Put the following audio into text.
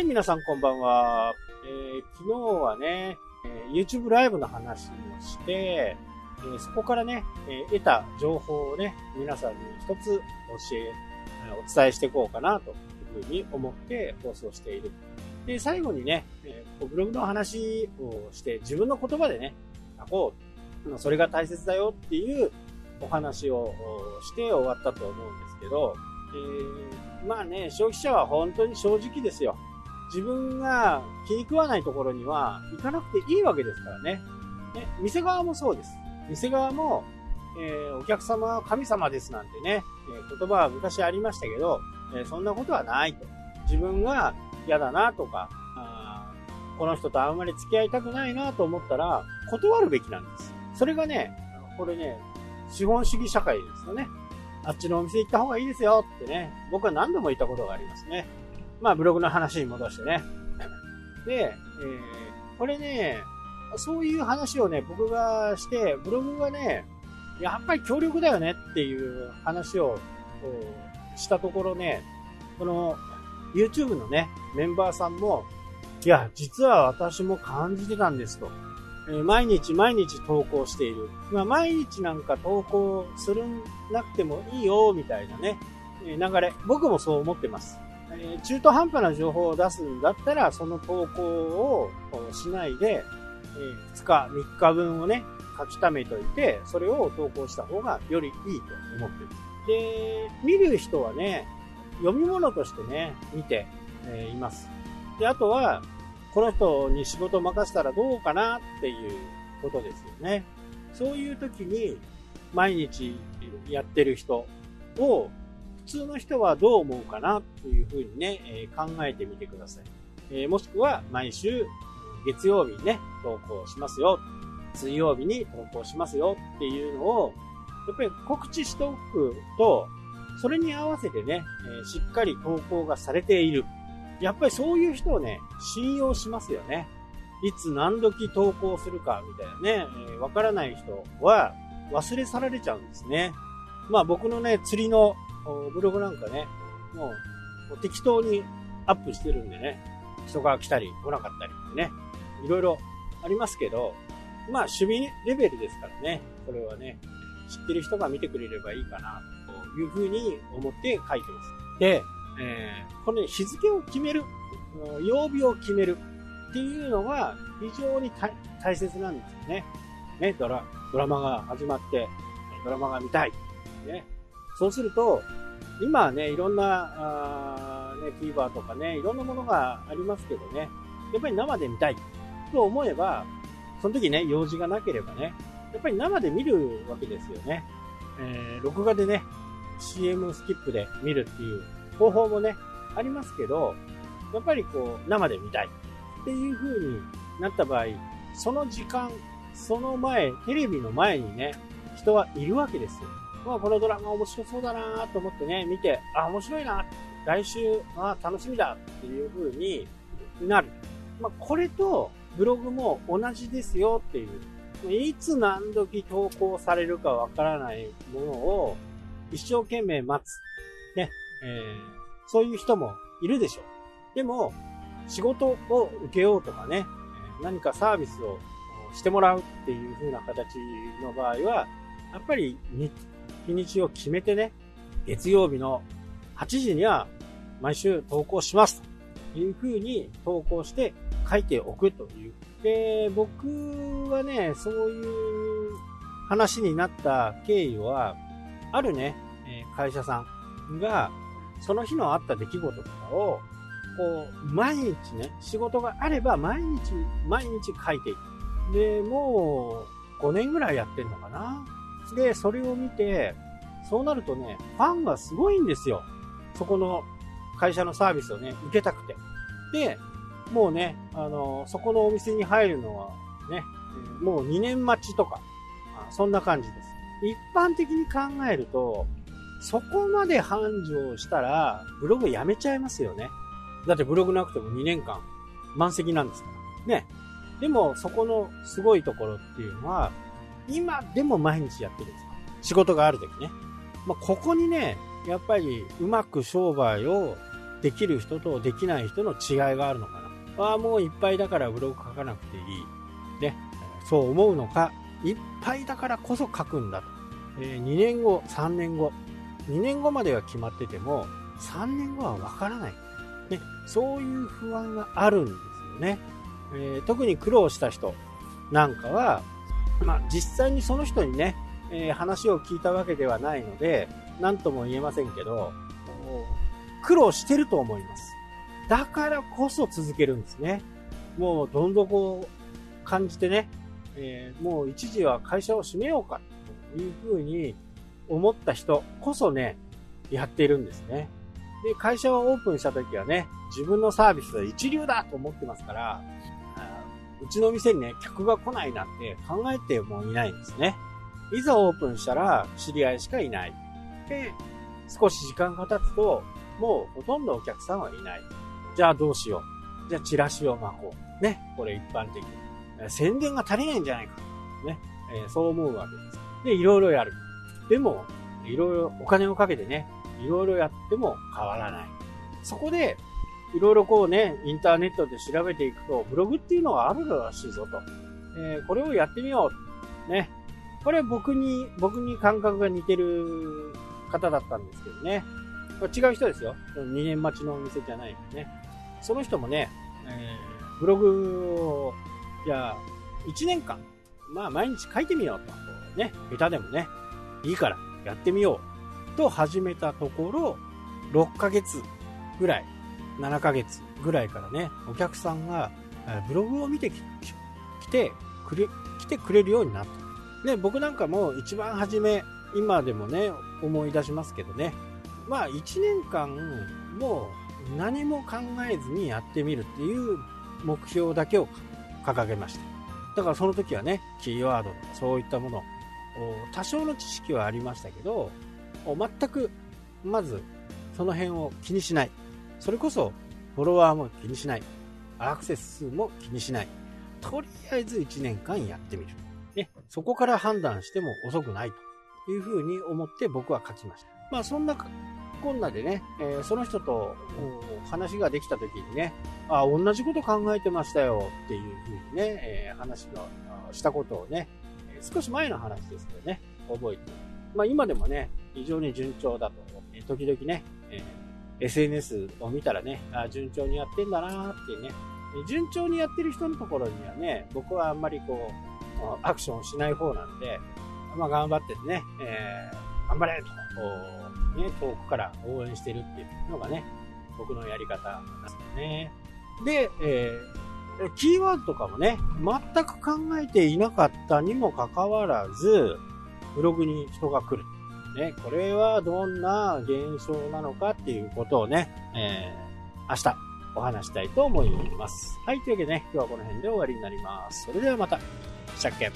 はい、皆さんこんばんは。えー、昨日はね、えー、YouTube ライブの話をして、えー、そこからね、え得た情報をね、皆さんに一つ教え、お伝えしていこうかなというふうに思って放送している。で、最後にね、えブログの話をして自分の言葉でね、書こう。それが大切だよっていうお話をして終わったと思うんですけど、えー、まあね、消費者は本当に正直ですよ。自分が気に食わないところには行かなくていいわけですからね。ね店側もそうです。店側も、えー、お客様は神様ですなんてね、えー、言葉は昔ありましたけど、えー、そんなことはないと。自分が嫌だなとか、この人とあんまり付き合いたくないなと思ったら、断るべきなんです。それがね、これね、資本主義社会ですよね。あっちのお店行った方がいいですよってね、僕は何度も言ったことがありますね。まあ、ブログの話に戻してね。で、えー、これね、そういう話をね、僕がして、ブログがね、やっぱり強力だよねっていう話をしたところね、この YouTube のね、メンバーさんも、いや、実は私も感じてたんですと。えー、毎日毎日投稿している。まあ、毎日なんか投稿するなくてもいいよ、みたいなね、え、流れ。僕もそう思ってます。え、中途半端な情報を出すんだったら、その投稿をしないで、え2日、3日分をね、書き溜めといて、それを投稿した方がよりいいと思ってる。で、見る人はね、読み物としてね、見て、えいます。で、あとは、この人に仕事を任せたらどうかなっていうことですよね。そういう時に、毎日やってる人を通の人はどう思うかなというふうにね、え、考えてみてください。えー、もしくは毎週月曜日にね、投稿しますよ。水曜日に投稿しますよっていうのを、やっぱり告知しておくと、それに合わせてね、えー、しっかり投稿がされている。やっぱりそういう人をね、信用しますよね。いつ何時投稿するかみたいなね、えー、わからない人は忘れ去られちゃうんですね。まあ僕のね、釣りのブログなんかね、もう適当にアップしてるんでね、人が来たり来なかったりってね、いろいろありますけど、まあ趣味レベルですからね、これはね、知ってる人が見てくれればいいかな、というふうに思って書いてます。で、えー、この、ね、日付を決める、曜日を決めるっていうのが非常に大切なんですよね。ね、ドラ、ドラマが始まって、ドラマが見たい。ね。そうすると、今ね、いろんな、あね、TVer とかね、いろんなものがありますけどね、やっぱり生で見たいと思えば、その時ね、用事がなければね、やっぱり生で見るわけですよね。えー、録画でね、CM スキップで見るっていう方法もね、ありますけど、やっぱりこう、生で見たいっていう風になった場合、その時間、その前、テレビの前にね、人はいるわけですよ。まあ、このドラマ面白そうだなと思ってね、見て、あ、面白いな、来週、あ、楽しみだっていう風になる。まあ、これとブログも同じですよっていう。いつ何時投稿されるかわからないものを一生懸命待つ。ね。えー、そういう人もいるでしょう。でも、仕事を受けようとかね、何かサービスをしてもらうっていう風な形の場合は、やっぱり日にちを決めてね、月曜日の8時には毎週投稿しますという風に投稿して書いておくという。で、僕はね、そういう話になった経緯は、あるね、会社さんが、その日のあった出来事とかを、こう、毎日ね、仕事があれば毎日、毎日書いていく。で、もう、5年ぐらいやってんのかな。で、それを見て、そうなるとね、ファンがすごいんですよ。そこの会社のサービスをね、受けたくて。で、もうね、あの、そこのお店に入るのはね、もう2年待ちとか、そんな感じです。一般的に考えると、そこまで繁盛したら、ブログやめちゃいますよね。だってブログなくても2年間満席なんですから。ね。でも、そこのすごいところっていうのは、今でも毎日やってるんですよ。仕事がある時ね。まあ、ここにね、やっぱりうまく商売をできる人とできない人の違いがあるのかな。ああ、もういっぱいだからブログ書かなくていい。ね。そう思うのか、いっぱいだからこそ書くんだと。えー、2年後、3年後、2年後までは決まってても、3年後はわからない。ね。そういう不安があるんですよね。えー、特に苦労した人なんかは、まあ、実際にその人にね、えー、話を聞いたわけではないので、何とも言えませんけど、苦労してると思います。だからこそ続けるんですね。もうどんどんこう感じてね、えー、もう一時は会社を閉めようかというふうに思った人こそね、やっているんですね。で、会社をオープンした時はね、自分のサービスは一流だと思ってますから、うちの店にね、客が来ないなんて考えてもいないんですね。いざオープンしたら知り合いしかいない。で、少し時間が経つと、もうほとんどお客さんはいない。じゃあどうしよう。じゃあチラシを巻こう。ね。これ一般的に。宣伝が足りないんじゃないか。ね。えー、そう思うわけです。で、いろいろやる。でも、いろいろお金をかけてね、いろいろやっても変わらない。そこで、いろいろこうね、インターネットで調べていくと、ブログっていうのがあるらしいぞと。えー、これをやってみよう。ね。これ僕に、僕に感覚が似てる方だったんですけどね。違う人ですよ。2年待ちのお店じゃないね。その人もね、えー、ブログを、じゃあ、1年間、まあ毎日書いてみようと。ね、下手でもね、いいからやってみようと始めたところ、6ヶ月ぐらい、7ヶ月ぐらいからね、お客さんがブログを見てきてくれ、来てくれるようになった。ね、僕なんかも一番初め、今でもね、思い出しますけどね、まあ1年間もう何も考えずにやってみるっていう目標だけを掲げました。だからその時はね、キーワードとかそういったもの、多少の知識はありましたけど、全く、まず、その辺を気にしない。それこそ、フォロワーも気にしない。アクセス数も気にしない。とりあえず1年間やってみる。ね、そこから判断しても遅くないというふうに思って僕は書きました。まあそんなこんなでね、えー、その人と話ができた時にね、あ、同じこと考えてましたよっていうふうにね、えー、話のしたことをね、少し前の話ですけどね、覚えて。まあ今でもね、非常に順調だと。時々ね、えー、SNS を見たらね、あ、順調にやってんだなーってね、順調にやってる人のところにはね、僕はあんまりこう、アクションをしない方なんで、まあ頑張ってね、えー、頑張れと、ね、遠くから応援してるっていうのがね、僕のやり方なんですよね。で、えー、キーワードとかもね、全く考えていなかったにもかかわらず、ブログに人が来る。ね、これはどんな現象なのかっていうことをね、えー、明日お話したいと思います。はい、というわけでね、今日はこの辺で終わりになります。それではまた、したっけ